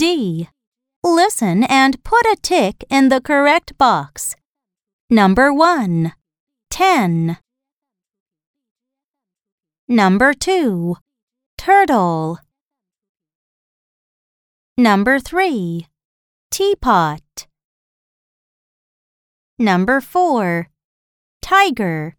D. Listen and put a tick in the correct box. Number 1. 10. Number 2. Turtle. Number 3. Teapot. Number 4. Tiger.